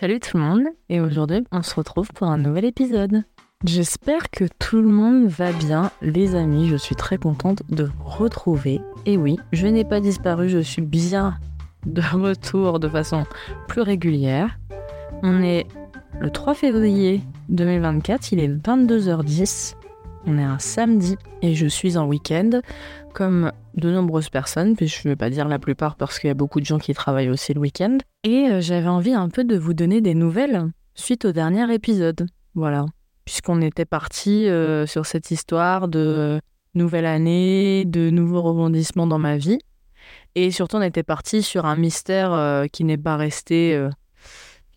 Salut tout le monde, et aujourd'hui on se retrouve pour un nouvel épisode. J'espère que tout le monde va bien, les amis, je suis très contente de vous retrouver. Et oui, je n'ai pas disparu, je suis bien de retour de façon plus régulière. On est le 3 février 2024, il est 22h10. On est un samedi et je suis en week-end, comme de nombreuses personnes, puis je ne vais pas dire la plupart parce qu'il y a beaucoup de gens qui travaillent aussi le week-end. Et euh, j'avais envie un peu de vous donner des nouvelles suite au dernier épisode. Voilà. Puisqu'on était parti euh, sur cette histoire de nouvelle année, de nouveaux rebondissements dans ma vie. Et surtout, on était parti sur un mystère euh, qui n'est pas resté,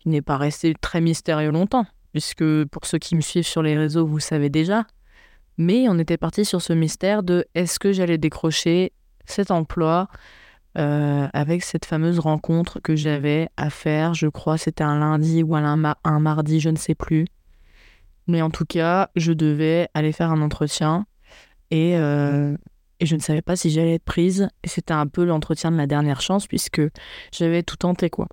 qui n'est pas resté très mystérieux longtemps. Puisque pour ceux qui me suivent sur les réseaux, vous savez déjà, mais on était parti sur ce mystère de est-ce que j'allais décrocher cet emploi euh, avec cette fameuse rencontre que j'avais à faire. Je crois c'était un lundi ou un, mardi, je ne sais plus. Mais en tout cas, je devais aller faire un entretien et, euh, et je ne savais pas si j'allais être prise. Et c'était un peu l'entretien de la dernière chance puisque j'avais tout tenté quoi.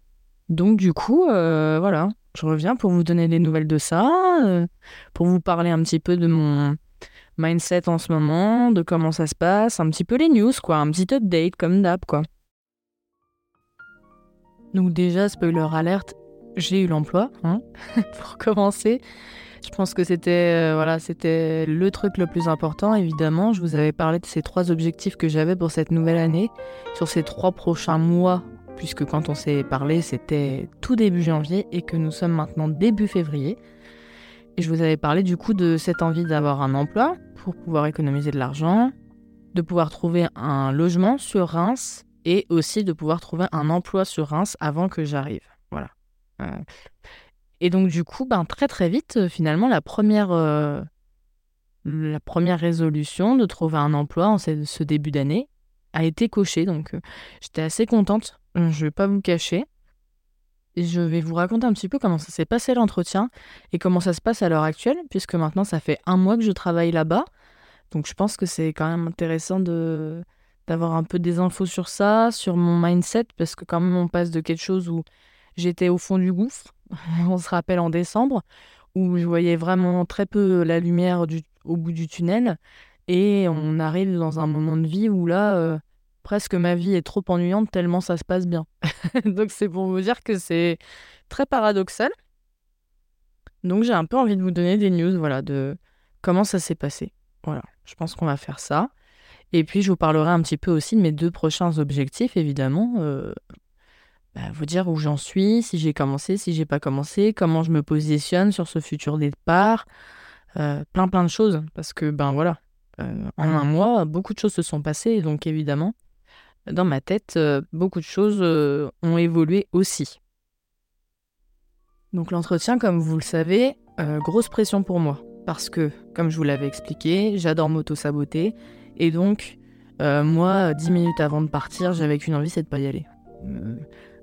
Donc du coup, euh, voilà, je reviens pour vous donner des nouvelles de ça, pour vous parler un petit peu de mon mindset en ce moment, de comment ça se passe, un petit peu les news, quoi, un petit update comme d'hab, quoi. Donc déjà, spoiler alerte, j'ai eu l'emploi, hein, pour commencer. Je pense que c'était euh, voilà, c'était le truc le plus important, évidemment. Je vous avais parlé de ces trois objectifs que j'avais pour cette nouvelle année, sur ces trois prochains mois, puisque quand on s'est parlé, c'était tout début janvier et que nous sommes maintenant début février. Et je vous avais parlé du coup de cette envie d'avoir un emploi pour pouvoir économiser de l'argent, de pouvoir trouver un logement sur Reims et aussi de pouvoir trouver un emploi sur Reims avant que j'arrive. Voilà. Euh, et donc du coup, ben, très très vite, euh, finalement, la première, euh, la première résolution de trouver un emploi en ce, début d'année a été cochée. Donc j'étais assez contente, je ne vais pas vous cacher je vais vous raconter un petit peu comment ça s'est passé l'entretien et comment ça se passe à l'heure actuelle, puisque maintenant ça fait un mois que je travaille là-bas. Donc je pense que c'est quand même intéressant de d'avoir un peu des infos sur ça, sur mon mindset, parce que quand même on passe de quelque chose où j'étais au fond du gouffre, on se rappelle en décembre, où je voyais vraiment très peu la lumière au bout du tunnel, et on arrive dans un moment de vie où là, euh, presque ma vie est trop ennuyante tellement ça se passe bien. Donc c'est pour vous dire que c'est très paradoxal. Donc j'ai un peu envie de vous donner des news voilà de comment ça s'est passé. Voilà, je pense qu'on va faire ça. Et puis je vous parlerai un petit peu aussi de mes deux prochains objectifs évidemment. Euh, bah, vous dire où j'en suis, si j'ai commencé, si j'ai pas commencé, comment je me positionne sur ce futur départ, euh, plein plein de choses parce que ben voilà, euh, en un mois beaucoup de choses se sont passées donc évidemment dans ma tête, euh, beaucoup de choses euh, ont évolué aussi. Donc l'entretien, comme vous le savez, euh, grosse pression pour moi. Parce que, comme je vous l'avais expliqué, j'adore m'auto-saboter. Et donc, moi, dix minutes avant de partir, j'avais qu'une envie, c'est de pas y aller.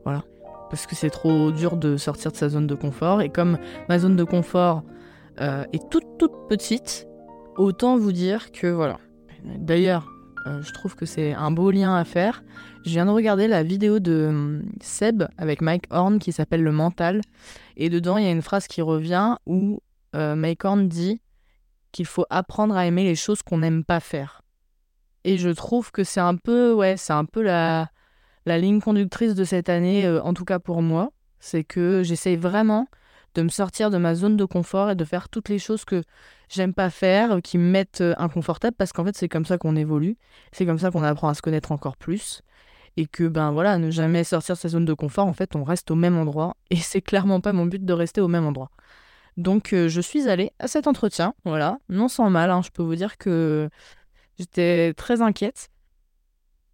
voilà. Parce que c'est trop dur de sortir de sa zone de confort. Et comme ma zone de confort est toute, toute petite, autant vous dire que voilà. D'ailleurs, euh, je trouve que c'est un beau lien à faire. Je viens de regarder la vidéo de hum, Seb avec Mike Horn qui s'appelle Le Mental. Et dedans, il y a une phrase qui revient où euh, Mike Horn dit qu'il faut apprendre à aimer les choses qu'on n'aime pas faire. Et je trouve que c'est un peu, ouais, c'est un peu la, ligne conductrice de cette année, euh, en tout cas pour moi. C'est que j'essaye vraiment de me sortir de ma zone de confort et de faire toutes les choses que j'aime pas faire, euh, qui me mettent euh, inconfortable, parce qu'en fait, c'est comme ça qu'on évolue, c'est comme ça qu'on apprend à se connaître encore plus. Et que, ben voilà, ne jamais sortir de sa zone de confort, en fait, on reste au même endroit. Et c'est clairement pas mon but de rester au même endroit. Donc, euh, je suis allée à cet entretien, voilà, non sans mal, hein, je peux vous dire que j'étais très inquiète.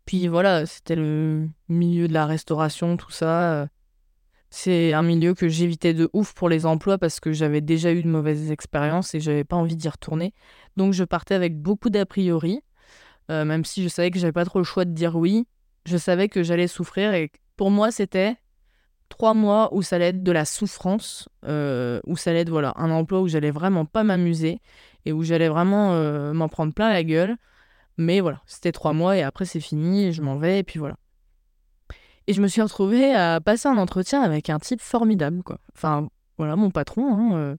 Puis voilà, c'était le milieu de la restauration, tout ça. C'est un milieu que j'évitais de ouf pour les emplois parce que j'avais déjà eu de mauvaises expériences et j'avais pas envie d'y retourner. Donc je partais avec beaucoup d'a priori, euh, même si je savais que j'avais pas trop le choix de dire oui. Je savais que j'allais souffrir et pour moi c'était trois mois où ça allait être de la souffrance, euh, où ça allait être voilà un emploi où j'allais vraiment pas m'amuser et où j'allais vraiment euh, m'en prendre plein la gueule. Mais voilà, c'était trois mois et après c'est fini, je m'en vais et puis voilà. Et je me suis retrouvée à passer un entretien avec un type formidable, quoi. Enfin, voilà, mon patron, hein, euh,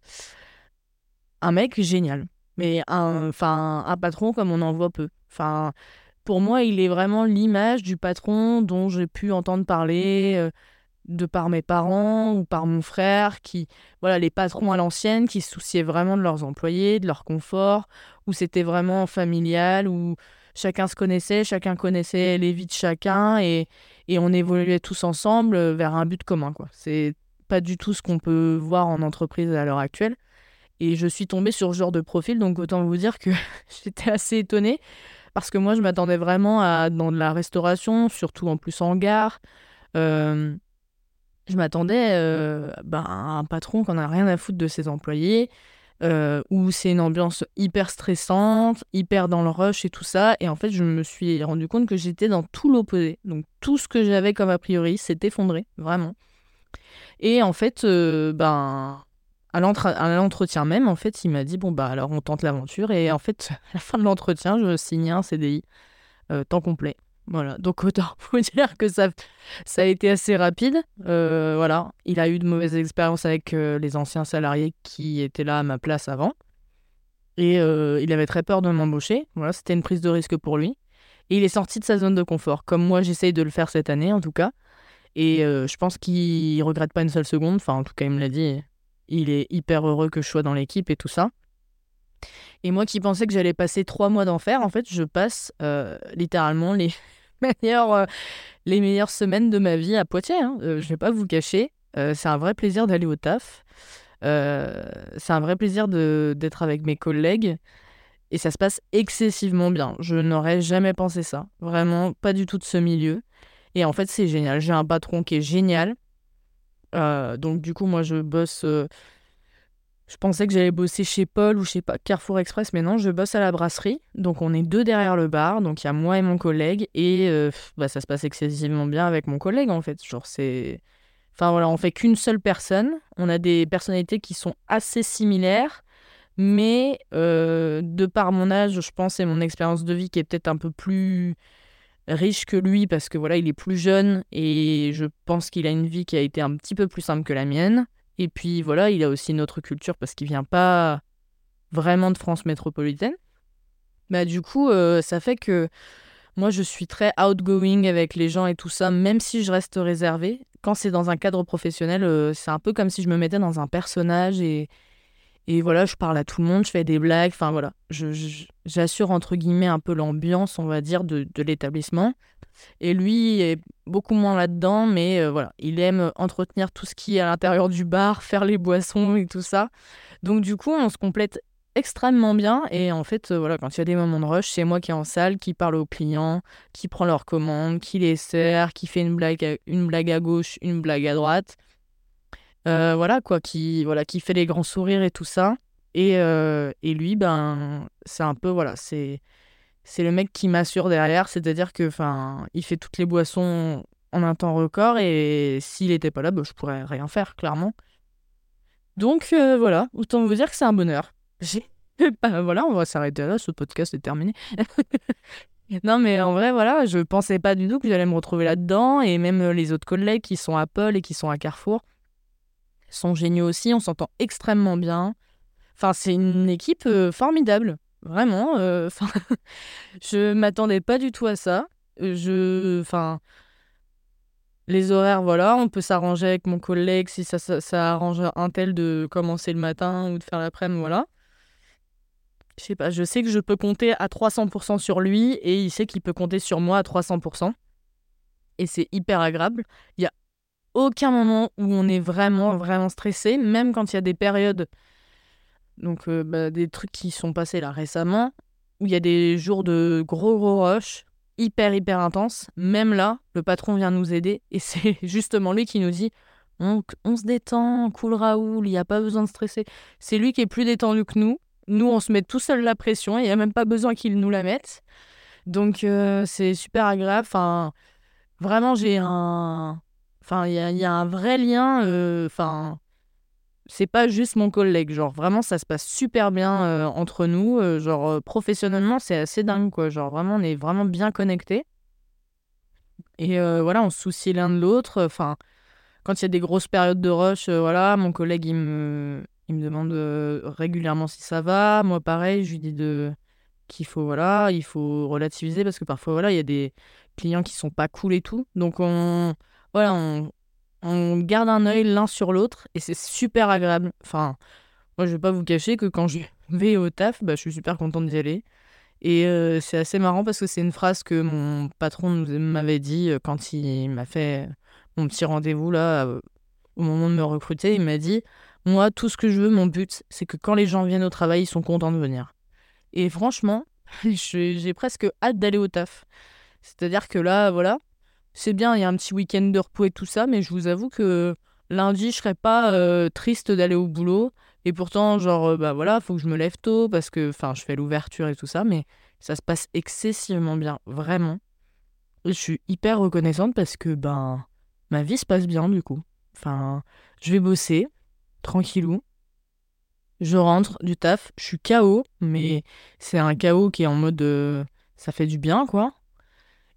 un mec génial. Mais un, enfin, un patron comme on en voit peu. Enfin, pour moi, il est vraiment l'image du patron dont j'ai pu entendre parler euh, de par mes parents ou par mon frère, qui, voilà, les patrons à l'ancienne, qui se souciaient vraiment de leurs employés, de leur confort, où c'était vraiment familial, où chacun se connaissait, chacun connaissait les vies de chacun et, et on évoluait tous ensemble vers un but commun. Quoi. C'est pas du tout ce qu'on peut voir en entreprise à l'heure actuelle. Et je suis tombée sur ce genre de profil, donc autant vous dire que j'étais assez étonnée parce que moi je m'attendais vraiment à dans de la restauration, surtout en plus en gare. Euh, je m'attendais euh, ben, à un patron qui n'a rien à foutre de ses employés, euh, où c'est une ambiance hyper stressante, hyper dans le rush et tout ça. Et en fait, je me suis rendu compte que j'étais dans tout l'opposé. Donc tout ce que j'avais comme a priori s'est effondré, vraiment. Et en fait, euh, ben, à l'entretien même, en fait, il m'a dit bon bah alors on tente l'aventure. Et en fait, à la fin de l'entretien, je signais un CDI euh, temps complet. Voilà, donc autant vous dire que ça, a été assez rapide. Euh, voilà, il a eu de mauvaises expériences avec euh, les anciens salariés qui étaient là à ma place avant. Et euh, il avait très peur de m'embaucher. Voilà, c'était une prise de risque pour lui. Et il est sorti de sa zone de confort, comme moi j'essaye de le faire cette année en tout cas. Et je pense qu'il regrette pas une seule seconde. Enfin, en tout cas, il me l'a dit. Il est hyper heureux que je sois dans l'équipe et tout ça. Et moi qui pensais que j'allais passer trois mois d'enfer, en fait, je passe littéralement les meilleures, euh, les meilleures semaines de ma vie à Poitiers. Hein. Euh, je ne vais pas vous cacher. Euh, c'est un vrai plaisir d'aller au taf. c'est un vrai plaisir d'être avec mes collègues. Et ça se passe excessivement bien. Je n'aurais jamais pensé ça. Vraiment, pas du tout de ce milieu. Et en fait, c'est génial. J'ai un patron qui est génial. donc, du coup, moi, je bosse je pensais que j'allais bosser chez Paul ou chez Carrefour Express, mais non, je bosse à la brasserie. Donc on est deux derrière le bar, donc il y a moi et mon collègue, et euh, bah, ça se passe excessivement bien avec mon collègue en fait. Genre c'est... Enfin voilà, on fait qu'une seule personne. On a des personnalités qui sont assez similaires, mais euh, de par mon âge, je pense, et mon expérience de vie qui est peut-être un peu plus riche que lui, parce que voilà, il est plus jeune, et je pense qu'il a une vie qui a été un petit peu plus simple que la mienne. Et puis voilà, il a aussi une autre culture parce qu'il vient pas vraiment de France métropolitaine. Bah, du coup, euh, ça fait que moi, je suis très outgoing avec les gens et tout ça, même si je reste réservée. Quand c'est dans un cadre professionnel, euh, c'est un peu comme si je me mettais dans un personnage et, et voilà, je parle à tout le monde, je fais des blagues, enfin voilà, j'assure entre guillemets un peu l'ambiance, on va dire, de, de l'établissement. Et lui est beaucoup moins là-dedans, mais euh, voilà, il aime entretenir tout ce qui est à l'intérieur du bar, faire les boissons et tout ça. Donc du coup, on se complète extrêmement bien. Et en fait, euh, voilà, quand il y a des moments de rush, c'est moi qui est en salle, qui parle aux clients, qui prend leurs commandes, qui les sert, qui fait une blague, une blague à gauche, une blague à droite. Euh, voilà quoi, qui voilà, qui fait les grands sourires et tout ça. Et, et lui, ben, c'est un peu voilà, c'est c'est le mec qui m'assure derrière, c'est-à-dire que enfin, il fait toutes les boissons en un temps record et s'il n'était pas là, bah, je pourrais rien faire clairement. Donc euh, voilà, autant vous dire que c'est un bonheur. Bah, voilà, on va s'arrêter là, ce podcast est terminé. non mais en vrai voilà, je pensais pas du tout que j'allais me retrouver là-dedans et même euh, les autres collègues qui sont à Paul et qui sont à Carrefour sont géniaux aussi, on s'entend extrêmement bien. Enfin, c'est une équipe euh, formidable. Vraiment, euh, je m'attendais pas du tout à ça. Je, enfin, les horaires, voilà, on peut s'arranger avec mon collègue si ça, ça, arrange un tel de commencer le matin ou de faire l'après-midi, voilà. Je sais pas, je sais que je peux compter à 300% sur lui et il sait qu'il peut compter sur moi à 300%. Et c'est hyper agréable. Il y a aucun moment où on est vraiment, vraiment stressé, même quand il y a des périodes donc, euh, bah, des trucs qui sont passés là récemment, où il y a des jours de gros, gros rush, hyper, hyper intenses. Même là, le patron vient nous aider et c'est justement lui qui nous dit on, se détend, cool Raoul, il n'y a pas besoin de stresser. C'est lui qui est plus détendu que nous. Nous, on se met tout seul la pression, il n'y a même pas besoin qu'il nous la mette. Donc, euh, c'est super agréable. Enfin, vraiment, j'ai un. Enfin, il y, y, a un vrai lien. Euh, enfin c'est pas juste mon collègue. Genre, vraiment, ça se passe super bien euh, entre nous. Euh, genre, professionnellement, c'est assez dingue, quoi. Genre, vraiment, on est vraiment bien connectés. Et voilà, on se soucie l'un de l'autre. Enfin, quand il y a des grosses périodes de rush, voilà, mon collègue, il me, il me demande régulièrement si ça va. Moi, pareil, je lui dis de qu'il faut voilà, il faut relativiser parce que parfois voilà, il y a des clients qui sont pas cool et tout. Donc on voilà, on, garde un œil l'un sur l'autre et c'est super agréable. Enfin, moi je vais pas vous cacher que quand je vais au taf, bah, je suis super contente d'y aller. Et euh, c'est assez marrant parce que c'est une phrase que mon patron m'avait dit euh, quand il m'a fait mon petit rendez-vous là euh, au moment de me recruter. Il m'a dit Moi, tout ce que je veux, mon but, c'est que quand les gens viennent au travail, ils sont contents de venir. Et franchement, j'ai presque hâte d'aller au taf. C'est-à-dire que là, voilà, c'est bien, il y a un petit week-end de repos et tout ça, mais je vous avoue que lundi, je serais pas euh, triste d'aller au boulot. Et pourtant, genre, euh, bah voilà, faut que je me lève tôt parce que, enfin, je fais l'ouverture et tout ça, mais ça se passe excessivement bien, vraiment. Je suis hyper reconnaissante parce que, ben, ma vie se passe bien du coup. Enfin, je vais bosser, tranquillou. Je rentre du taf, je suis KO, mais c'est un KO qui est en mode euh, ça fait du bien, quoi.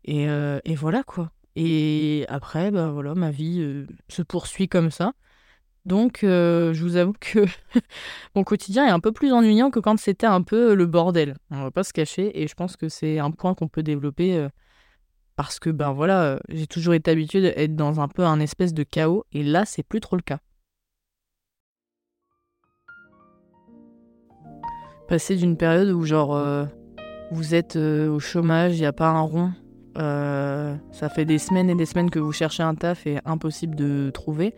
Et, euh, et, voilà, quoi. Et après, bah voilà, ma vie euh, se poursuit comme ça. Donc, je vous avoue que mon quotidien est un peu plus ennuyant que quand c'était un peu le bordel. On va pas se cacher. Et je pense que c'est un point qu'on peut développer parce que, ben voilà, j'ai toujours été habituée d'être dans un peu un espèce de chaos. Et là, c'est plus trop le cas. passer d'une période où genre euh, vous êtes euh, au chômage, il n'y a pas un rond, euh, ça fait des semaines et des semaines que vous cherchez un taf et impossible de trouver,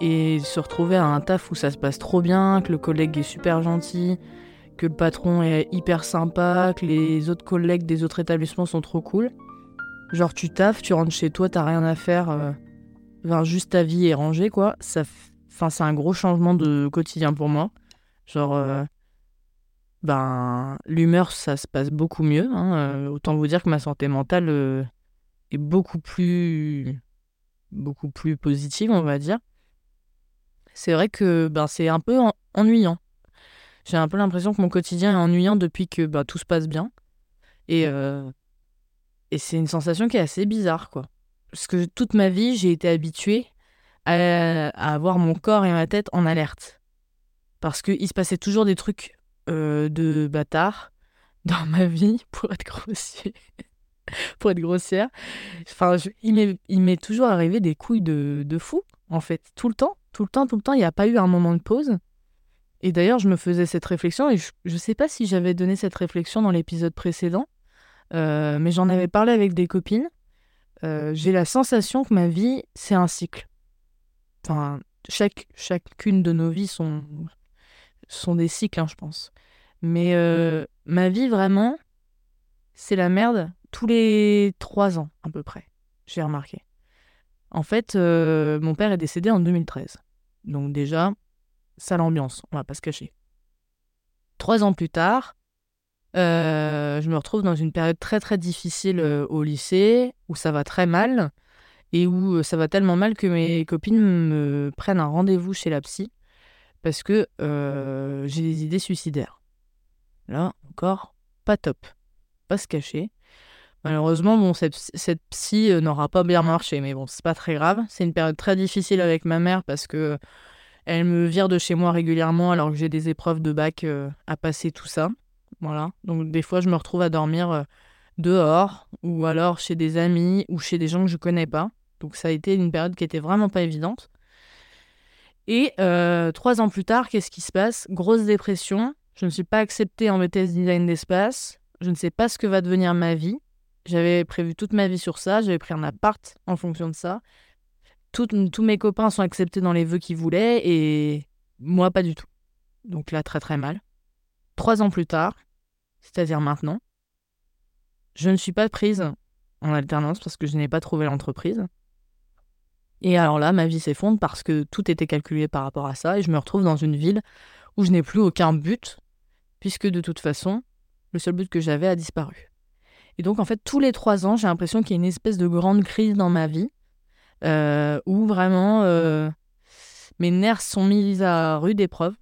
et se retrouver à un taf où ça se passe trop bien, que le collègue est super gentil, que le patron est hyper sympa, que les autres collègues des autres établissements sont trop cool. Genre tu taffes, tu rentres chez toi, t'as rien à faire, juste ta vie est rangée quoi. Ça, enfin c'est un gros changement de quotidien pour moi. Genre ben, l'humeur, ça se passe beaucoup mieux. Hein, euh, autant vous dire que ma santé mentale euh, est beaucoup plus, beaucoup plus positive, on va dire. C'est vrai que ben, c'est un peu ennuyant. J'ai un peu l'impression que mon quotidien est ennuyant depuis que ben, tout se passe bien. Et, euh, et c'est une sensation qui est assez bizarre, quoi. Parce que toute ma vie, j'ai été habituée à, à avoir mon corps et ma tête en alerte. Parce qu'il se passait toujours des trucs euh, de bâtard dans ma vie, pour être grossier. pour être grossière. Enfin, il m'est toujours arrivé des couilles de, de fou, en fait, tout le temps, tout le temps, tout le temps. Il n'y a pas eu un moment de pause. Et d'ailleurs, je me faisais cette réflexion, et je ne sais pas si j'avais donné cette réflexion dans l'épisode précédent, euh, mais j'en avais parlé avec des copines. Euh, j'ai la sensation que ma vie, c'est un cycle. Enfin, chaque, chacune de nos vies sont, sont des cycles, hein, je pense. Mais euh, ma vie, vraiment, c'est la merde tous les trois ans, à peu près, j'ai remarqué. En fait, euh, mon père est décédé en 2013. Donc déjà, ça l'ambiance, on va pas se cacher. Trois ans plus tard, euh, je me retrouve dans une période très très difficile au lycée, où ça va très mal, et où ça va tellement mal que mes copines me prennent un rendez-vous chez la psy parce que euh, j'ai des idées suicidaires. Là, encore, pas top. Pas se cacher. Malheureusement, bon, cette, psy euh, n'aura pas bien marché, mais bon, c'est pas très grave. C'est une période très difficile avec ma mère parce que elle me vire de chez moi régulièrement alors que j'ai des épreuves de bac euh, à passer, tout ça. Voilà. Donc, des fois, je me retrouve à dormir dehors ou alors chez des amis ou chez des gens que je connais pas. Donc, ça a été une période qui était vraiment pas évidente. Et euh, trois ans plus tard, qu'est-ce qui se passe? Grosse dépression. Je ne suis pas acceptée en BTS Design d'espace. Je ne sais pas ce que va devenir ma vie. J'avais prévu toute ma vie sur ça. J'avais pris un appart en fonction de ça. tous mes copains sont acceptés dans les vœux qu'ils voulaient et moi pas du tout. Donc là, très très mal. Trois ans plus tard, c'est-à-dire maintenant, je ne suis pas prise en alternance parce que je n'ai pas trouvé l'entreprise. Et alors là, ma vie s'effondre parce que tout était calculé par rapport à ça et je me retrouve dans une ville où je n'ai plus aucun but, puisque de toute façon, le seul but que j'avais a disparu. Et donc, en fait, tous les trois ans, j'ai l'impression qu'il y a une espèce de grande crise dans ma vie euh, où vraiment euh, mes nerfs sont mis à rude épreuve.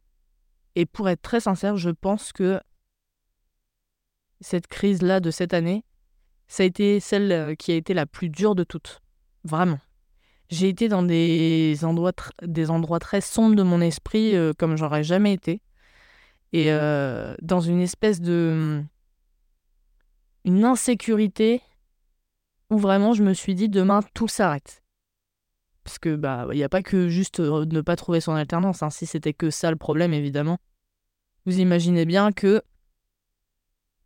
Et pour être très sincère, je pense que cette crise-là de cette année, ça a été celle euh, qui a été la plus dure de toutes. Vraiment. J'ai été dans des endroits, des endroits très sombres de mon esprit euh, comme j'aurais jamais été. Et euh, dans une espèce de. une insécurité où vraiment je me suis dit demain tout s'arrête. Parce que bah il n'y a pas que juste ne pas trouver son alternance. Hein. Si c'était que ça le problème, évidemment. Vous imaginez bien que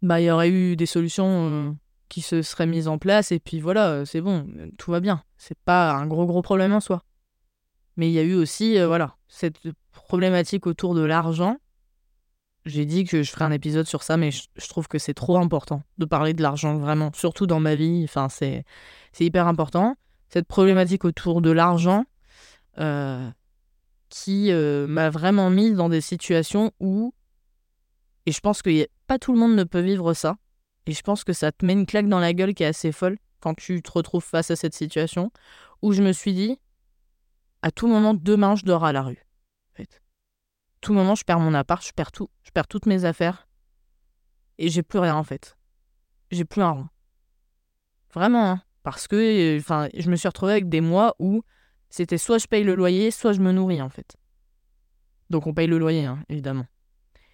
bah il y aurait eu des solutions qui se serait mise en place et puis voilà, euh, c'est bon, tout va bien. C'est pas un gros gros problème en soi. Mais il y a eu aussi euh, voilà, cette problématique autour de l'argent. J'ai dit que je ferais un épisode sur ça, mais je, trouve que c'est trop important de parler de l'argent, vraiment, surtout dans ma vie. Enfin, c'est, c'est hyper important. Cette problématique autour de l'argent euh, qui m'a vraiment mise dans des situations où, et je pense que pas tout le monde ne peut vivre ça, et je pense que ça te met une claque dans la gueule qui est assez folle quand tu te retrouves face à cette situation où je me suis dit, à tout moment, demain, je dors à la rue. En. Tout moment, je perds mon appart, je perds tout, je perds toutes mes affaires. Et j'ai plus rien, en fait. J'ai plus un rond. Vraiment, hein. Parce que je me suis retrouvée avec des mois où c'était soit je paye le loyer, soit je me nourris, en fait. Donc on paye le loyer, hein, évidemment.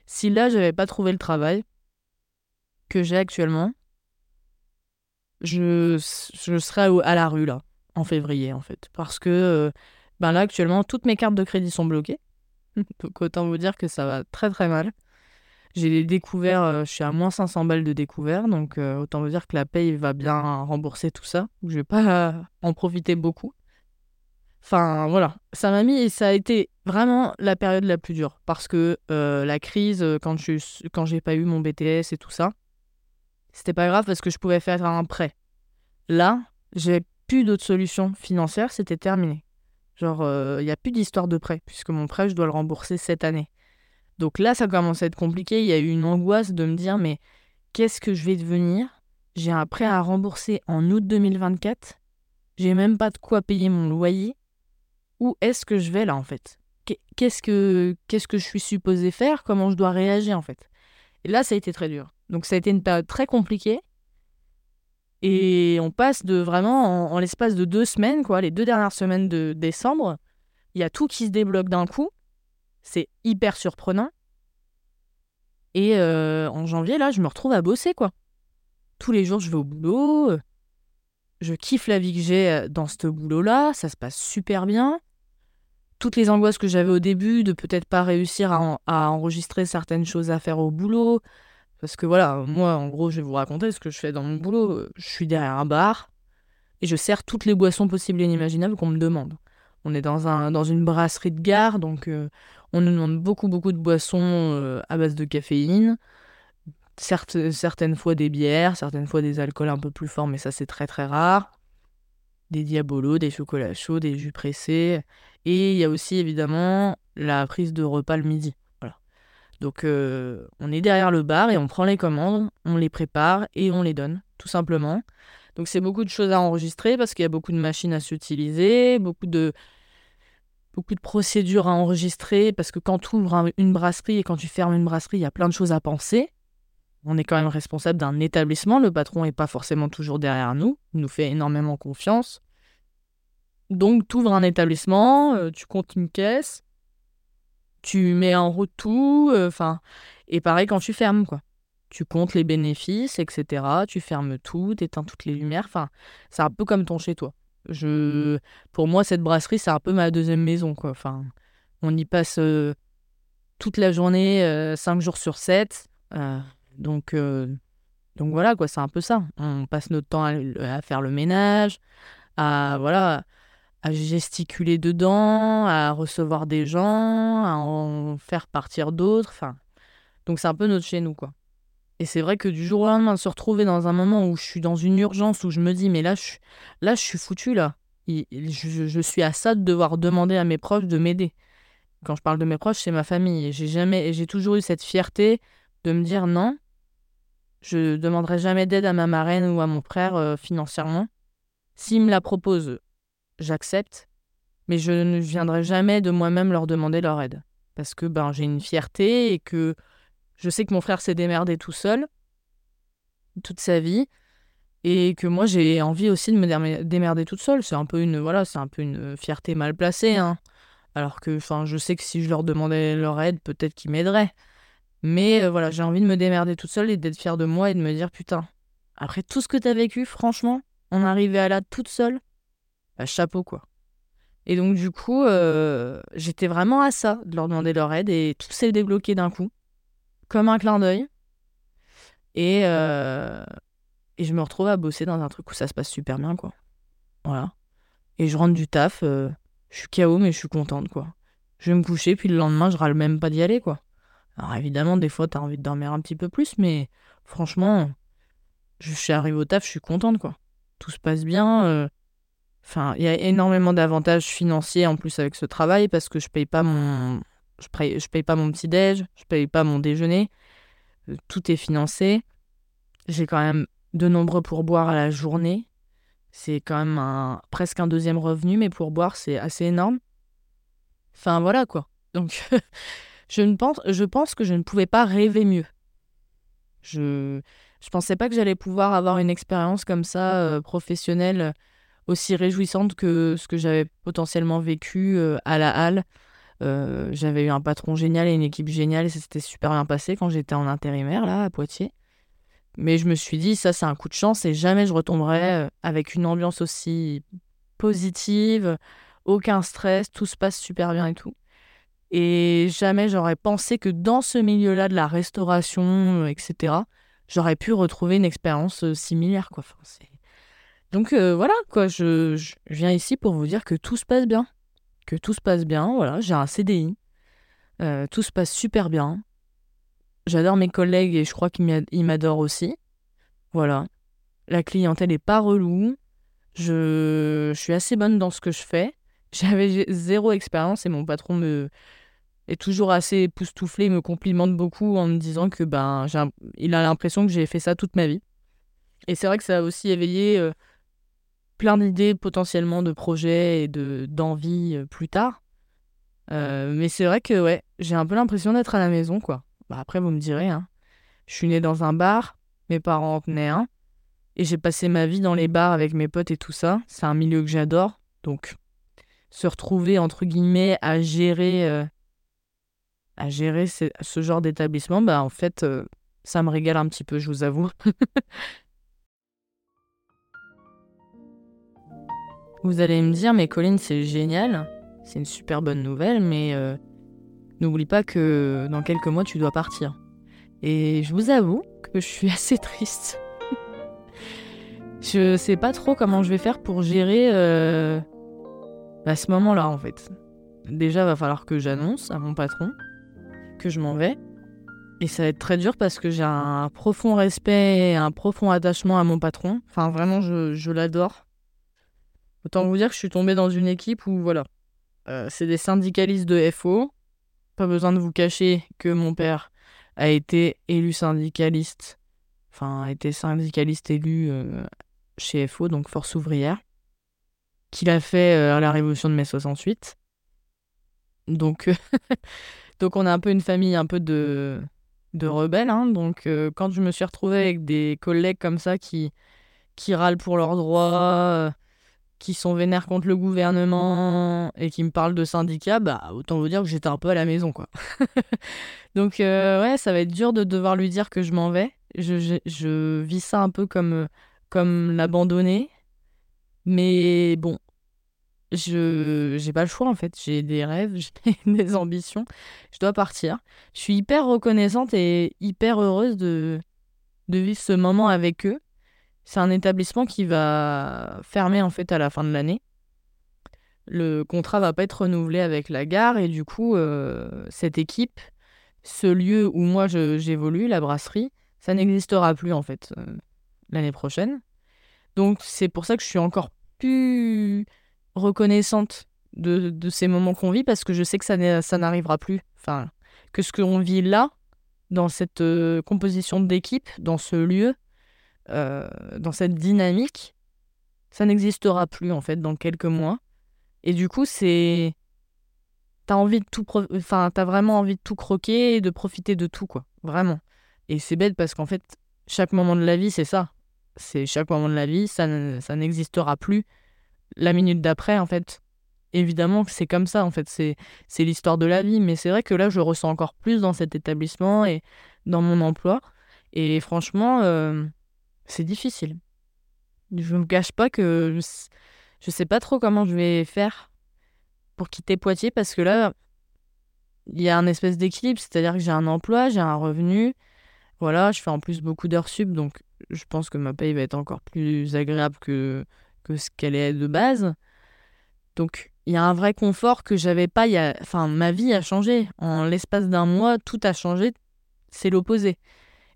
Si là, j'avais pas trouvé le travail, que j'ai actuellement, je, je serai à la rue là, en février en fait. Parce que euh, ben là actuellement, toutes mes cartes de crédit sont bloquées. Donc autant vous dire que ça va très très mal. J'ai des découverts, euh, je suis à moins 500 balles de découvert, donc euh, autant vous dire que la paye va bien rembourser tout ça. Je vais pas en profiter beaucoup. Enfin voilà, ça m'a mis et ça a été vraiment la période la plus dure parce que la crise, quand je quand j'ai pas eu mon BTS et tout ça, c'était pas grave parce que je pouvais faire un prêt. Là, j'ai plus d'autres solutions financières, c'était terminé. Genre, il euh, n'y a plus d'histoire de prêt, puisque mon prêt, je dois le rembourser cette année. Donc là, ça commence à être compliqué. Il y a eu une angoisse de me dire, mais qu'est-ce que je vais devenir? J'ai un prêt à rembourser en août 2024. J'ai même pas de quoi payer mon loyer. Où est-ce que je vais là, en fait? Qu'est-ce que, qu'est-ce que je suis supposé faire? Comment je dois réagir, en fait? Et là, ça a été très dur. Donc ça a été une période très compliquée. Et on passe de vraiment, en, l'espace de deux semaines, quoi, les deux dernières semaines de décembre, il y a tout qui se débloque d'un coup. C'est hyper surprenant. Et euh, en janvier, là, je me retrouve à bosser, quoi. Tous les jours, je vais au boulot. Je kiffe la vie que j'ai euh, dans ce boulot-là. Ça se passe super bien. Toutes les angoisses que j'avais au début de peut-être pas réussir à enregistrer certaines choses à faire au boulot, parce que voilà, moi, en gros, je vais vous raconter ce que je fais dans mon boulot. Je suis derrière un bar et je sers toutes les boissons possibles et inimaginables qu'on me demande. On est dans, un, dans une brasserie de gare, donc euh, on nous demande beaucoup, beaucoup de boissons euh, à base de caféine. Certes, certaines fois des bières, certaines fois des alcools un peu plus forts, mais ça c'est très très rare. Des diabolos, des chocolats chauds, des jus pressés. Et il y a aussi évidemment la prise de repas le midi. Donc euh, on est derrière le bar et on prend les commandes, on les prépare et on les donne, tout simplement. Donc c'est beaucoup de choses à enregistrer parce qu'il y a beaucoup de machines à s'utiliser, beaucoup de, beaucoup de procédures à enregistrer parce que quand tu ouvres une brasserie et quand tu fermes une brasserie, il y a plein de choses à penser. On est quand même responsable d'un établissement, le patron n'est pas forcément toujours derrière nous, il nous fait énormément confiance. Donc tu ouvres un établissement, euh, tu comptes une caisse, tu mets en route tout, euh, enfin, et pareil quand tu fermes, quoi. Tu comptes les bénéfices, etc. Tu fermes tout, éteins toutes les lumières. Enfin, c'est un peu comme ton chez toi. Je, pour moi, cette brasserie, c'est un peu ma deuxième maison, quoi. Enfin, on y passe euh, toute la journée, euh, cinq jours sur 7. donc, donc voilà, quoi. C'est un peu ça. On passe notre temps à, à faire le ménage, à voilà à gesticuler dedans, à recevoir des gens, à en faire partir d'autres. Enfin, donc c'est un peu notre chez nous, quoi. Et c'est vrai que du jour au lendemain, de se retrouver dans un moment où je suis dans une urgence, où je me dis, mais là, je, là, je suis foutu, là. je, suis à ça de devoir demander à mes proches de m'aider. Quand je parle de mes proches, c'est ma famille. J'ai jamais, j'ai toujours eu cette fierté de me dire non, je demanderai jamais d'aide à ma marraine ou à mon frère euh, financièrement. S'ils me la proposent, j'accepte, mais je ne viendrai jamais de moi-même leur demander leur aide. Parce que ben, j'ai une fierté et que je sais que mon frère s'est démerdé tout seul toute sa vie. et que moi j'ai envie aussi de me démerder toute seule. C'est un peu une voilà, c'est un peu une fierté mal placée. Hein. Alors que, je sais que si je leur demandais leur aide, peut-être qu'ils m'aideraient. Mais euh, voilà, j'ai envie de me démerder toute seule et d'être fière de moi et de me dire putain, après tout ce que t'as vécu, franchement, en arriver à là toute seule, chapeau quoi. Et donc du coup, euh, j'étais vraiment à ça, de leur demander leur aide et tout s'est débloqué d'un coup, comme un clin d'œil. Et, euh, et je me retrouve à bosser dans un truc où ça se passe super bien, quoi. Voilà. Et je rentre du taf, euh, je suis KO, mais je suis contente, quoi. Je vais me coucher, puis le lendemain, je râle même pas d'y aller, quoi. Alors évidemment, des fois, t'as envie de dormir un petit peu plus, mais franchement, je suis arrivée au taf, je suis contente, quoi. Tout se passe bien. Enfin, il y a énormément d'avantages financiers en plus avec ce travail parce que je paye pas mon, je paye, je paye pas mon petit déj, je paye pas mon déjeuner, euh, tout est financé. J'ai quand même de nombreux pourboires à la journée. C'est quand même un, presque un deuxième revenu, mais pourboire, c'est assez énorme. Enfin, voilà quoi. Donc, je, ne pense, je pense que je ne pouvais pas rêver mieux. Je je pensais pas que j'allais pouvoir avoir une expérience comme ça, euh, professionnelle, aussi réjouissante que ce que j'avais potentiellement vécu euh, à la halle. Euh, j'avais eu un patron génial et une équipe géniale et ça s'était super bien passé quand j'étais en intérimaire, là, à Poitiers. Mais je me suis dit, ça, c'est un coup de chance et jamais je retomberai euh, avec une ambiance aussi positive, aucun stress, tout se passe super bien et tout. Et jamais j'aurais pensé que dans ce milieu-là de la restauration, etc., j'aurais pu retrouver une expérience similaire. Quoi. Donc voilà, quoi, je, je, viens ici pour vous dire que tout se passe bien. Que tout se passe bien, voilà, j'ai un CDI. tout se passe super bien. J'adore mes collègues et je crois qu'ils m'adorent aussi. Voilà. La clientèle est pas relou. Je... suis assez bonne dans ce que je fais. J'avais zéro expérience et mon patron me est toujours assez époustouflé, me complimente beaucoup en me disant que ben il a l'impression que j'ai fait ça toute ma vie. Et c'est vrai que ça a aussi éveillé euh, plein d'idées potentiellement de projets et de d'envie euh, plus tard. Euh, mais c'est vrai que ouais, j'ai un peu l'impression d'être à la maison quoi. Bah, après, vous me direz, hein. je suis née dans un bar, mes parents en tenaient un, et j'ai passé ma vie dans les bars avec mes potes et tout ça. C'est un milieu que j'adore, donc se retrouver entre guillemets à gérer, euh, à gérer ce, genre d'établissement, bah en fait, ça me régale un petit peu, je vous avoue. vous allez me dire, mais Colline, c'est génial, c'est une super bonne nouvelle, mais euh, N'oublie pas que dans quelques mois, tu dois partir. Et je vous avoue que je suis assez triste. je sais pas trop comment je vais faire pour gérer euh, à ce moment-là, en fait. Déjà, va falloir que j'annonce à mon patron que je m'en vais. Et ça va être très dur parce que j'ai un profond respect un profond attachement à mon patron. Enfin, vraiment, je l'adore. Autant vous dire que je suis tombée dans une équipe où, voilà, euh, c'est des syndicalistes de FO. Pas besoin de vous cacher que mon père a été élu syndicaliste, enfin, a été syndicaliste élu euh, chez FO, donc Force ouvrière, qu'il a fait euh, à la révolution de mai 68. Donc, donc on a un peu une famille un peu de, de rebelles. Hein. Donc quand je me suis retrouvée avec des collègues comme ça qui, qui râlent pour leurs droits, qui sont vénères contre le gouvernement et qui me parlent de syndicats, bah autant vous dire que j'étais un peu à la maison quoi. Donc euh, ouais, ça va être dur de devoir lui dire que je m'en vais. Je, je, vis ça un peu comme, comme l'abandonner. Mais bon, je j'ai pas le choix en fait. J'ai des rêves, j'ai des ambitions. Je dois partir. Je suis hyper reconnaissante et hyper heureuse de, de vivre ce moment avec eux. C'est un établissement qui va fermer en fait à la fin de l'année. Le contrat va pas être renouvelé avec la gare et du coup, euh, cette équipe, ce lieu où moi j'évolue, la brasserie, ça n'existera plus en fait euh, l'année prochaine. Donc c'est pour ça que je suis encore plus reconnaissante de, ces moments qu'on vit parce que je sais que ça, ça n'arrivera plus. Enfin, que ce qu'on vit là, dans cette euh, composition d'équipe, dans ce lieu, euh, dans cette dynamique, ça n'existera plus en fait dans quelques mois. Et du coup, c'est t'as envie de tout, enfin t'as vraiment envie de tout croquer et de profiter de tout quoi, vraiment. Et c'est bête parce qu'en fait, chaque moment de la vie, c'est ça. c'est chaque moment de la vie, ça, n'existera plus la minute d'après, en fait. Évidemment que c'est comme ça, en fait, c'est l'histoire de la vie, mais c'est vrai que là, je ressens encore plus dans cet établissement et dans mon emploi. Et franchement, euh, c'est difficile. Je ne me cache pas que je sais pas trop comment je vais faire pour quitter Poitiers parce que là, il y a un espèce d'équilibre, c'est-à-dire que j'ai un emploi, j'ai un revenu. Voilà, je fais en plus beaucoup d'heures sub, donc je pense que ma paye va être encore plus agréable que, que ce qu'elle est de base. Donc il y a un vrai confort que j'avais pas. Y a... Enfin, ma vie a changé. En l'espace d'un mois, tout a changé. C'est l'opposé.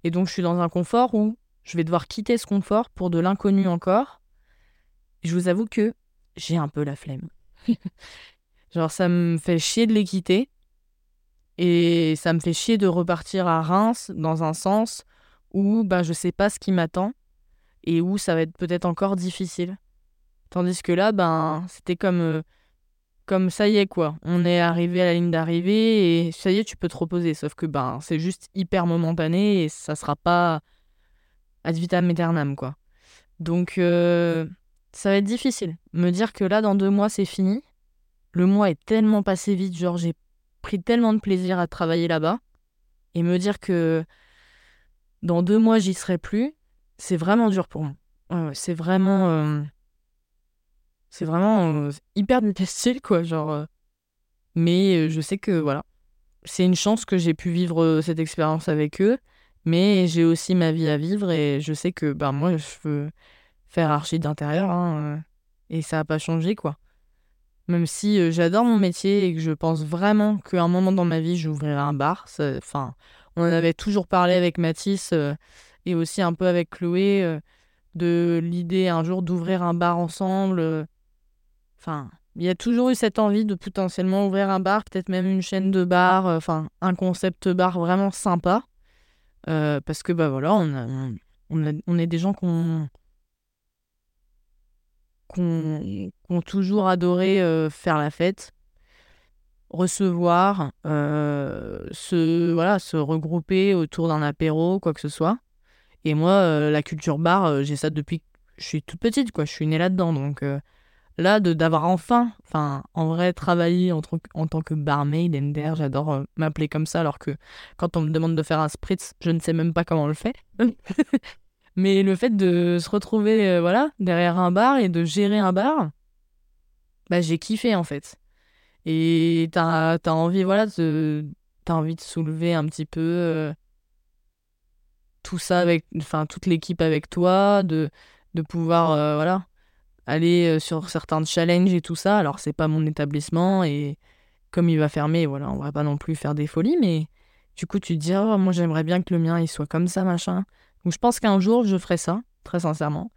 Et donc je suis dans un confort où je vais devoir quitter ce confort pour de l'inconnu encore. je vous avoue que j'ai un peu la flemme. Genre ça me fait chier de les quitter. Et ça me fait chier de repartir à Reims dans un sens où ben, je sais pas ce qui m'attend et où ça va être peut-être encore difficile. Tandis que là, ben, c'était comme, euh, comme ça y est, quoi. On est arrivé à la ligne d'arrivée et ça y est, tu peux te reposer. Sauf que ben, c'est juste hyper momentané et ça sera pas ad vitam aeternam, quoi. Donc, euh, ça va être difficile. Me dire que là, dans deux mois, c'est fini. Le mois est tellement passé vite, genre, j'ai pris tellement de plaisir à travailler là-bas. Et me dire que dans deux mois, j'y serai plus, c'est vraiment dur pour moi. c'est vraiment. Euh, c'est vraiment euh, hyper difficile, quoi. Genre. Mais je sais que, voilà. C'est une chance que j'ai pu vivre cette expérience avec eux. Mais j'ai aussi ma vie à vivre et je sais que, ben, moi, je veux faire archi d'intérieur. Hein, et ça n'a pas changé, quoi. Même si euh, j'adore mon métier et que je pense vraiment qu'à un moment dans ma vie, j'ouvrirai un bar. Enfin, on en avait toujours parlé avec Mathis euh, et aussi un peu avec Chloé euh, de l'idée un jour d'ouvrir un bar ensemble. Enfin, il y a toujours eu cette envie de potentiellement ouvrir un bar, peut-être même une chaîne de bar, enfin, un concept bar vraiment sympa. Parce que, bah voilà, on, est des gens qu'on qui ont toujours adoré euh, faire la fête, recevoir, euh, se, voilà, se regrouper autour d'un apéro, quoi que ce soit. Et moi, euh, la culture bar, j'ai ça depuis que je suis toute petite, quoi. Je suis née là-dedans. Donc là, d'avoir enfin, enfin, en vrai, travaillé en, en tant que barmaid, ender, j'adore m'appeler comme ça, alors que quand on me demande de faire un spritz, je ne sais même pas comment on le fait. Mais le fait de se retrouver euh, voilà, derrière un bar et de gérer un bar, bah, j'ai kiffé en fait. Et t'as as envie, voilà, de, as envie de soulever un petit peu euh, tout ça avec, enfin, toute l'équipe avec toi, de, de pouvoir, euh, voilà, aller sur certains challenges et tout ça. Alors, c'est pas mon établissement et comme il va fermer, voilà, on va pas non plus faire des folies, mais du coup, tu te dis, oh, moi, j'aimerais bien que le mien, il soit comme ça, machin. Donc je pense qu'un jour, je ferai ça, très sincèrement.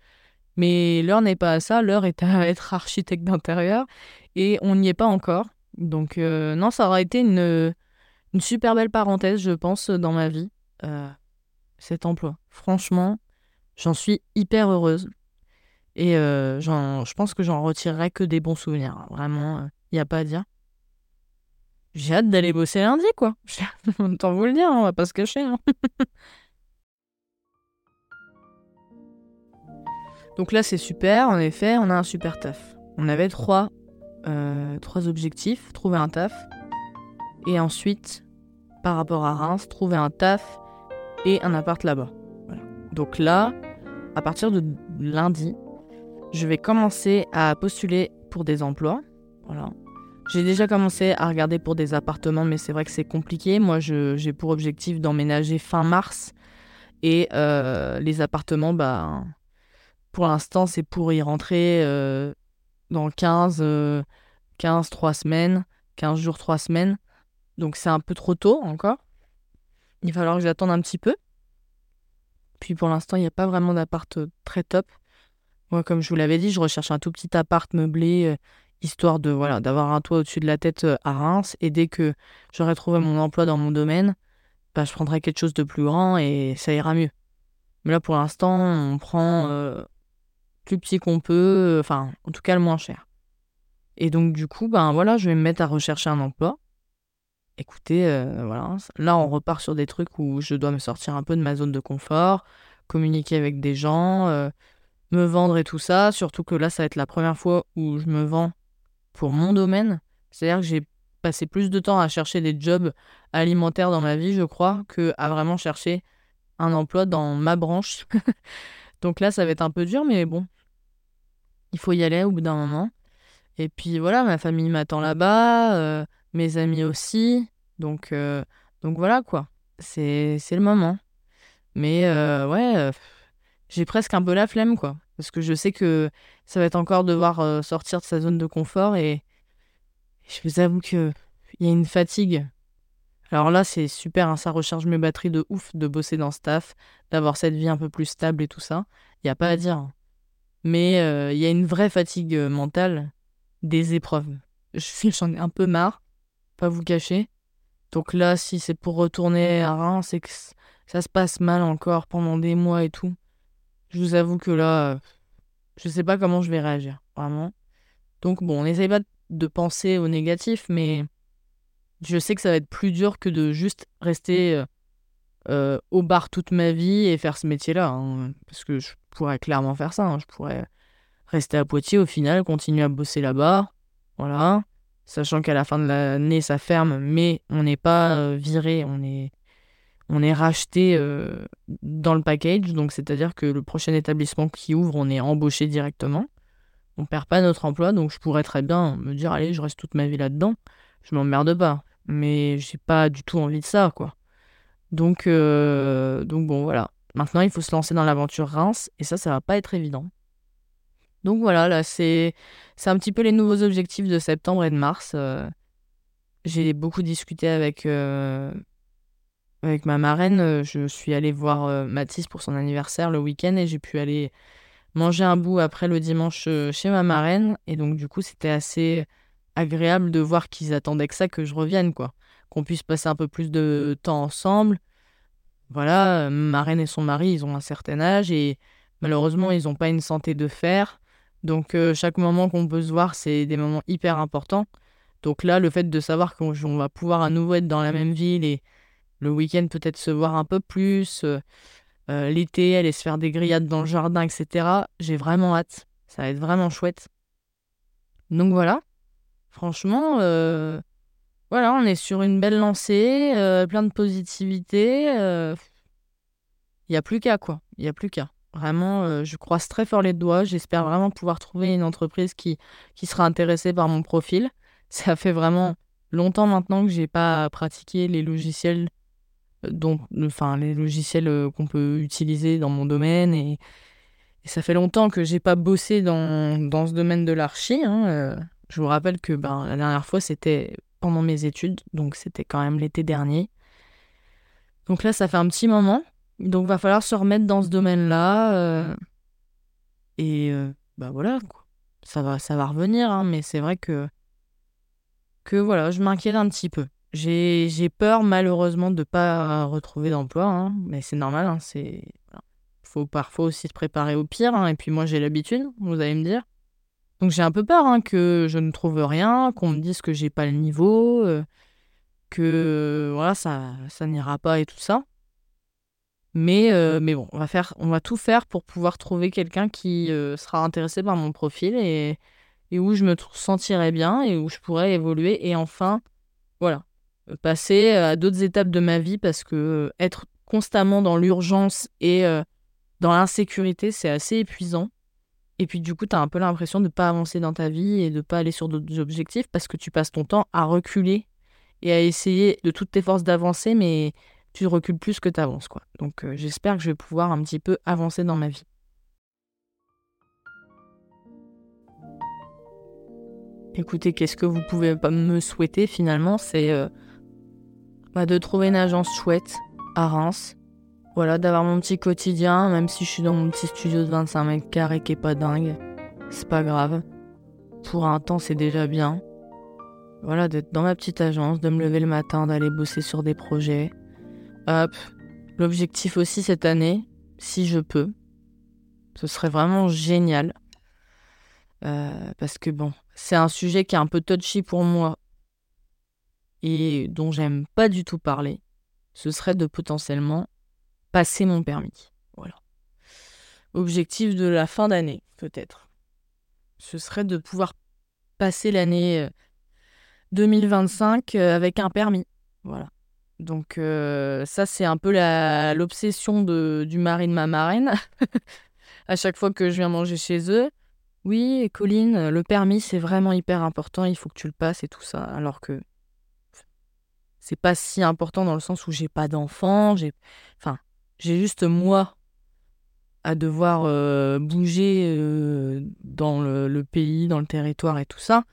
Mais l'heure n'est pas à ça, l'heure est à être architecte d'intérieur et on n'y est pas encore. Donc euh, non, ça aura été une, une, super belle parenthèse, je pense, dans ma vie, euh, cet emploi. Franchement, j'en suis hyper heureuse. Et euh, je pense que j'en retirerai que des bons souvenirs. Vraiment, il n'y a pas à dire. J'ai hâte d'aller bosser lundi, quoi. Autant vous le dire, on va pas se cacher. Hein. Donc là, c'est super, en effet, on a un super taf. On avait trois, euh, trois objectifs, trouver un taf. Et ensuite, par rapport à Reims, trouver un taf et un appart là-bas. Donc là, à partir de lundi, je vais commencer à postuler pour des emplois. Voilà. J'ai déjà commencé à regarder pour des appartements, mais c'est vrai que c'est compliqué. Moi, j'ai pour objectif d'emménager fin mars. Et euh, les appartements, bah, pour l'instant, c'est pour y rentrer euh, dans 15, 15, 3 semaines, 15 jours, 3 semaines. Donc c'est un peu trop tôt encore. Il va falloir que j'attende un petit peu. Puis pour l'instant, il n'y a pas vraiment d'appart euh, très top. Moi, comme je vous l'avais dit, je recherche un tout petit appart meublé, euh, histoire de voilà d'avoir un toit au-dessus de la tête à Reims. Et dès que j'aurai trouvé mon emploi dans mon domaine, bah, je prendrai quelque chose de plus grand et ça ira mieux. Mais là, pour l'instant, on prend plus petit qu'on peut, euh, enfin, en tout cas le moins cher. Et donc, du coup, ben voilà, je vais me mettre à rechercher un emploi. Écoutez, euh, voilà, là, on repart sur des trucs où je dois me sortir un peu de ma zone de confort communiquer avec des gens, me vendre et tout ça. Surtout que là, ça va être la première fois où je me vends pour mon domaine. C'est-à-dire que j'ai passé plus de temps à chercher des jobs alimentaires dans ma vie, je crois, que à vraiment chercher un emploi dans ma branche. Donc là, ça va être un peu dur, mais bon, il faut y aller au bout d'un moment. Et puis voilà, ma famille m'attend là-bas, euh, mes amis aussi. Donc, euh, donc voilà quoi, c'est le moment. Mais euh, ouais, j'ai presque un peu la flemme quoi. Parce que je sais que ça va être encore devoir sortir de sa zone de confort et je vous avoue qu'il y a une fatigue alors là, c'est super, hein, ça recharge mes batteries de ouf de bosser dans staff, d'avoir cette vie un peu plus stable et tout ça. Il n'y a pas à dire. Hein. Mais euh, il y a une vraie fatigue euh, mentale des épreuves. J'en ai un peu marre, pas vous cacher. Donc là, si c'est pour retourner à Reims, c'est que ça se passe mal encore pendant des mois et tout. Je vous avoue que là, euh, je sais pas comment je vais réagir, vraiment. Donc bon, on n'essaye pas de penser au négatif, mais je sais que ça va être plus dur que de juste rester euh, euh, au bar toute ma vie et faire ce métier-là. Hein, parce que je pourrais clairement faire ça. Hein. je pourrais rester à Poitiers au final, continuer à bosser là-bas. Voilà. Sachant qu'à la fin de l'année, ça ferme, mais on n'est pas viré, on est, on est racheté dans le package. Donc, c'est-à-dire que le prochain établissement qui ouvre, on est embauché directement. On perd pas notre emploi, donc je pourrais très bien me dire, allez, je reste toute ma vie là-dedans. Je m'emmerde pas mais j'ai pas du tout envie de ça, quoi. Donc, euh, bon, voilà. Maintenant, il faut se lancer dans l'aventure Reims, et ça, ça va pas être évident. Donc voilà, là, c'est un petit peu les nouveaux objectifs de septembre et de mars. Euh. j'ai beaucoup discuté avec, euh, avec ma marraine. Je suis allée voir Mathis pour son anniversaire le week-end et j'ai pu aller manger un bout après le dimanche chez ma marraine. Et donc, du coup, c'était assez agréable de voir qu'ils attendaient que ça, que je revienne, quoi. Qu'on puisse passer un peu plus de temps ensemble. Voilà, euh, ma reine et son mari, ils ont un certain âge et malheureusement, ils n'ont pas une santé de fer. Donc, euh, chaque moment qu'on peut se voir, c'est des moments hyper importants. Donc là, le fait de savoir qu'on va pouvoir à nouveau être dans la même ville et le week-end peut-être se voir un peu plus, euh, l'été, aller se faire des grillades dans le jardin, etc. J'ai vraiment hâte. Ça va être vraiment chouette. Donc voilà. Franchement, euh, voilà, on est sur une belle lancée, euh, plein de positivité. Il euh, n'y a plus qu'à, quoi. Il n'y a plus qu'à. Vraiment, je croise très fort les doigts. J'espère vraiment pouvoir trouver une entreprise qui, qui sera intéressée par mon profil. Ça fait vraiment longtemps maintenant que j'ai pas pratiqué les logiciels dont, enfin, les logiciels qu'on peut utiliser dans mon domaine et, ça fait longtemps que j'ai pas bossé dans, dans ce domaine de l'archi. Hein, je vous rappelle que ben, la dernière fois, c'était pendant mes études, donc c'était quand même l'été dernier. Donc là, ça fait un petit moment. Donc va falloir se remettre dans ce domaine-là. Euh, et euh, bah voilà, Ça va, ça va revenir, hein, mais c'est vrai que, que voilà, je m'inquiète un petit peu. J'ai peur malheureusement de ne pas retrouver d'emploi, hein, mais c'est normal. Hein, c'est faut parfois aussi se préparer au pire. Hein, et puis moi j'ai l'habitude, vous allez me dire. Donc j'ai un peu peur hein, que je ne trouve rien, qu'on me dise que j'ai pas le niveau, euh, que voilà ça ça n'ira pas et tout ça. Mais, euh, mais bon, on va, faire, on va tout faire pour pouvoir trouver quelqu'un qui euh, sera intéressé par mon profil et, où je me sentirai bien et où je pourrai évoluer et enfin, voilà, passer à d'autres étapes de ma vie parce que être constamment dans l'urgence et dans l'insécurité, c'est assez épuisant. Et puis du coup, tu as un peu l'impression de ne pas avancer dans ta vie et de ne pas aller sur d'autres objectifs parce que tu passes ton temps à reculer et à essayer de toutes tes forces d'avancer, mais tu recules plus que tu avances. Quoi. Donc euh, j'espère que je vais pouvoir un petit peu avancer dans ma vie. Écoutez, qu'est-ce que vous pouvez me souhaiter finalement? C'est euh, bah, de trouver une agence chouette à Reims voilà, d'avoir mon petit quotidien, même si je suis dans mon petit studio de 25 mètres carrés qui est pas dingue. C'est pas grave. Pour un temps, c'est déjà bien. Voilà, d'être dans ma petite agence, de me lever le matin, d'aller bosser sur des projets. Hop. L'objectif aussi cette année, si je peux, ce serait vraiment génial. Euh, parce que bon, c'est un sujet qui est un peu touchy pour moi et dont j'aime pas du tout parler. Ce serait de potentiellement passer mon permis. Voilà. objectif de la fin d'année, peut-être. Ce serait de pouvoir passer l'année 2025 avec un permis. Voilà. Donc ça, c'est un peu l'obsession du mari de ma marraine. à chaque fois que je viens manger chez eux, oui, Colline, le permis, c'est vraiment hyper important, il faut que tu le passes et tout ça. Alors que c'est pas si important dans le sens où j'ai pas d'enfant, j'ai enfin, j'ai juste moi à devoir euh, bouger euh, dans le, pays, dans le territoire et tout ça.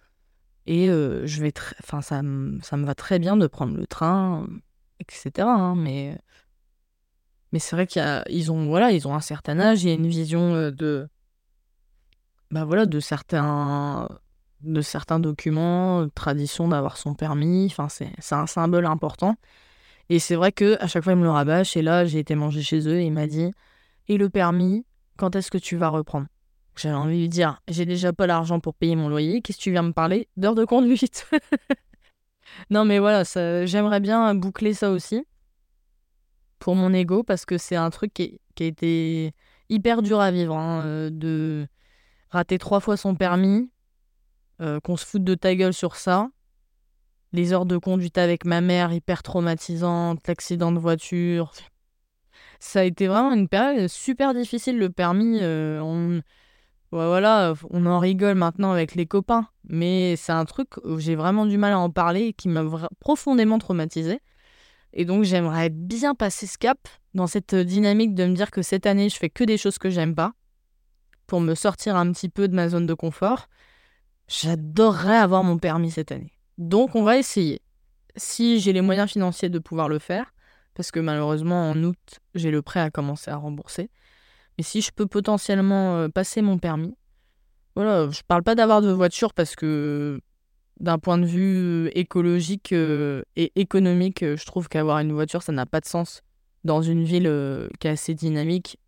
Et euh, je vais enfin ça, ça me va très bien de prendre le train, etc. Hein, mais mais c'est vrai qu'ils ont voilà, ils ont un certain âge, il y a une vision de bah voilà, de certains, de certains documents, tradition d'avoir son permis. Enfin, c'est, un symbole important. Et c'est vrai que à chaque fois, il me le rabâche. Et là, j'ai été manger chez eux et il m'a dit Et le permis, quand est-ce que tu vas reprendre? J'avais envie de lui dire J'ai déjà pas l'argent pour payer mon loyer. Qu'est-ce que tu viens me parler d'heures de conduite? Non, mais voilà, j'aimerais bien boucler ça aussi pour mon ego parce que c'est un truc qui, a été hyper dur à vivre. Hein, euh, de rater trois fois son permis, euh, qu'on se foute de ta gueule sur ça, les heures de conduite avec ma mère hyper traumatisantes, l'accident de voiture. Ça a été vraiment une période super difficile, le permis. Euh, on... voilà, on en rigole maintenant avec les copains, mais c'est un truc où j'ai vraiment du mal à en parler et qui m'a profondément traumatisé. Et donc j'aimerais bien passer ce cap dans cette dynamique de me dire que cette année je fais que des choses que j'aime pas pour me sortir un petit peu de ma zone de confort. J'adorerais avoir mon permis cette année. Donc on va essayer. Si j'ai les moyens financiers de pouvoir le faire, parce que malheureusement en août j'ai le prêt à commencer à rembourser. Mais si je peux potentiellement euh, passer mon permis, voilà, je parle pas d'avoir de voiture parce que d'un point de vue écologique euh, et économique, je trouve qu'avoir une voiture ça n'a pas de sens dans une ville euh, qui est assez dynamique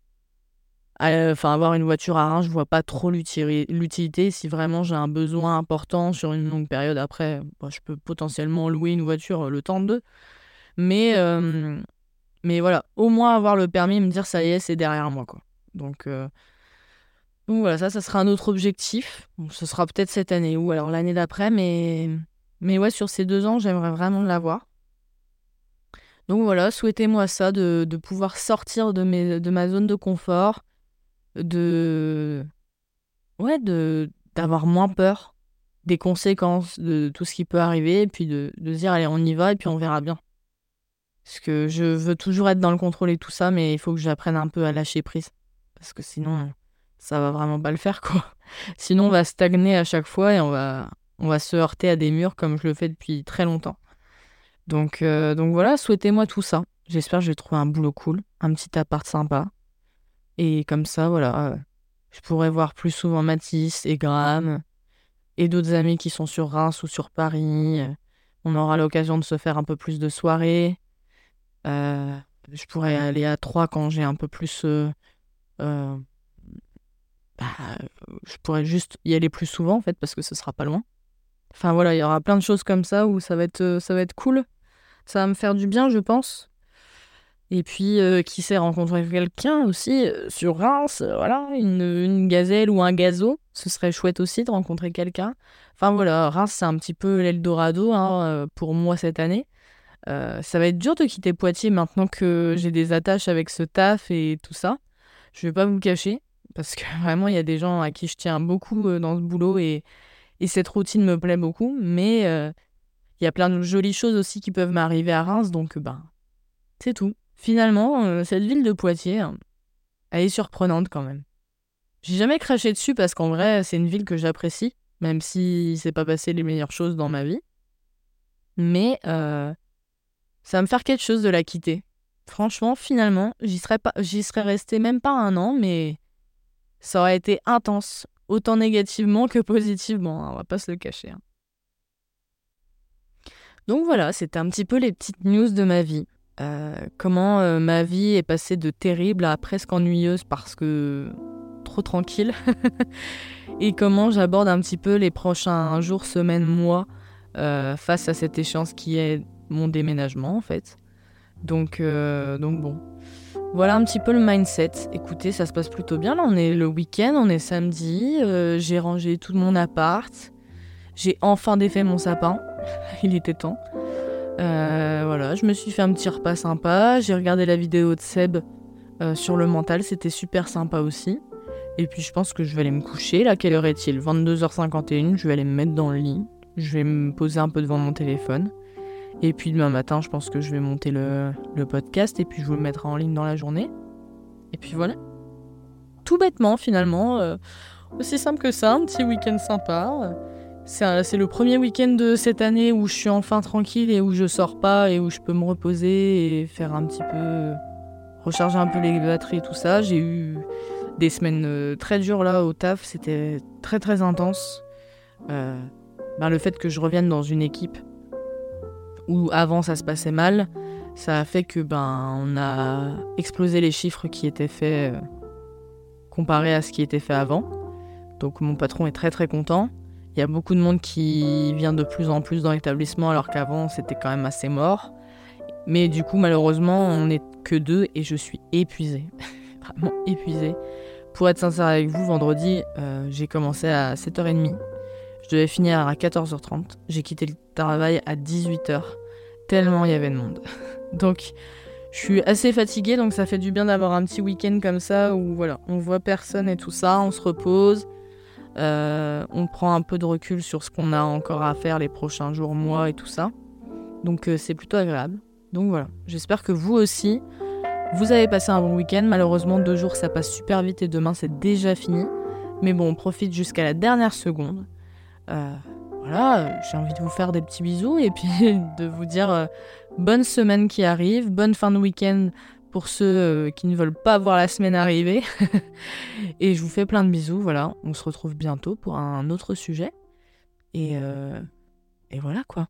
Enfin, avoir une voiture à Reims, je vois pas trop l'utilité. Si vraiment j'ai un besoin important sur une longue période, après, bah, je peux potentiellement louer une voiture euh, le temps de. Mais, euh, mais voilà, au moins avoir le permis et me dire ça y est, c'est derrière moi. Quoi. Donc, euh, donc voilà, ça, ça sera un autre objectif. ce sera peut-être cette année ou alors l'année d'après, mais, mais ouais, sur ces deux ans, j'aimerais vraiment l'avoir. Donc voilà, souhaitez-moi ça, de, de, pouvoir sortir de, mes, de ma zone de confort, de ouais de d'avoir moins peur des conséquences de tout ce qui peut arriver et puis de, de dire allez on y va et puis on verra bien. Parce que je veux toujours être dans le contrôle et tout ça mais il faut que j'apprenne un peu à lâcher prise. Parce que sinon ça va vraiment pas le faire quoi. Sinon on va stagner à chaque fois et on va on va se heurter à des murs comme je le fais depuis très longtemps. Donc euh, donc voilà souhaitez-moi tout ça. J'espère que je vais trouver un boulot cool un petit appart sympa et comme ça, voilà, je pourrais voir plus souvent Mathis et Graham et d'autres amis qui sont sur Reims ou sur Paris. On aura l'occasion de se faire un peu plus de soirées. Euh, je pourrais aller à Troyes quand j'ai un peu plus. Euh, euh, bah, je pourrais juste y aller plus souvent en fait parce que ce sera pas loin. Enfin voilà, il y aura plein de choses comme ça où ça va être, ça va être cool. Ça va me faire du bien, je pense. Et puis, euh, qui sait rencontrer quelqu'un aussi euh, sur Reims, euh, voilà, une, gazelle ou un gazo, ce serait chouette aussi de rencontrer quelqu'un. Enfin voilà, Reims, c'est un petit peu l'Eldorado hein, pour moi cette année. ça va être dur de quitter Poitiers maintenant que j'ai des attaches avec ce taf et tout ça. Je vais pas vous le cacher, parce que vraiment, il y a des gens à qui je tiens beaucoup dans ce boulot et, et cette routine me plaît beaucoup. Mais il y a plein de jolies choses aussi qui peuvent m'arriver à Reims, donc ben, c'est tout. Finalement, euh, cette ville de Poitiers, hein, elle est surprenante quand même. J'ai jamais craché dessus parce qu'en vrai, c'est une ville que j'apprécie, même si c'est pas passé les meilleures choses dans ma vie. Mais euh, ça va me faire quelque chose de la quitter. Franchement, finalement, j'y serais pas, resté même pas un an, mais ça aurait été intense, autant négativement que positivement. Hein, on va pas se le cacher. Hein. Donc voilà, c'était un petit peu les petites news de ma vie. Euh, comment euh, ma vie est passée de terrible à presque ennuyeuse parce que trop tranquille? et comment j'aborde un petit peu les prochains jours, semaines, mois euh, face à cette échéance qui est mon déménagement en fait? Donc, donc bon. Voilà un petit peu le mindset. Écoutez, ça se passe plutôt bien. Là, on est le week-end, on est samedi. J'ai rangé tout mon appart. J'ai enfin défait mon sapin. Il était temps. Euh, voilà, je me suis fait un petit repas sympa. J'ai regardé la vidéo de Seb euh, sur le mental. C'était super sympa aussi. Et puis je pense que je vais aller me coucher. Là, quelle heure est-il? 22h51. Je vais aller me mettre dans le lit. Je vais me poser un peu devant mon téléphone. Et puis demain matin, je pense que je vais monter le, podcast et puis je vous le mettrai en ligne dans la journée. Et puis voilà. Tout bêtement, finalement. Euh, aussi simple que ça, un petit week-end sympa. C'est le premier week-end de cette année où je suis enfin tranquille et où je sors pas et où je peux me reposer et faire un petit peu. recharger un peu les batteries et tout ça. J'ai eu des semaines euh, très dures là au taf, c'était très très intense. Euh, ben, le fait que je revienne dans une équipe où avant ça se passait mal, ça a fait que ben on a explosé les chiffres qui étaient faits euh, comparé à ce qui était fait avant. Donc mon patron est très très content. Il y a beaucoup de monde qui vient de plus en plus dans l'établissement alors qu'avant c'était quand même assez mort. Mais du coup malheureusement on n'est que deux et je suis épuisée. Vraiment épuisée. Pour être sincère avec vous, vendredi euh, j'ai commencé à 7h30. Je devais finir à 14h30. J'ai quitté le travail à 18h tellement il y avait de monde. Donc, je suis assez fatiguée, donc ça fait du bien d'avoir un petit week-end comme ça où voilà, on voit personne et tout ça, on se repose, euh, on prend un peu de recul sur ce qu'on a encore à faire les prochains jours, mois et tout ça. Donc euh, c'est plutôt agréable. Donc voilà, j'espère que vous aussi, vous avez passé un bon week-end. Malheureusement, deux jours ça passe super vite et demain c'est déjà fini. Mais bon, on profite jusqu'à la dernière seconde. Euh, voilà, j'ai envie de vous faire des petits bisous et puis de vous dire bonne semaine qui arrive, bonne fin de week-end pour ceux euh, qui ne veulent pas voir la semaine arriver. et je vous fais plein de bisous, voilà, on se retrouve bientôt pour un autre sujet. Et, euh, et voilà quoi.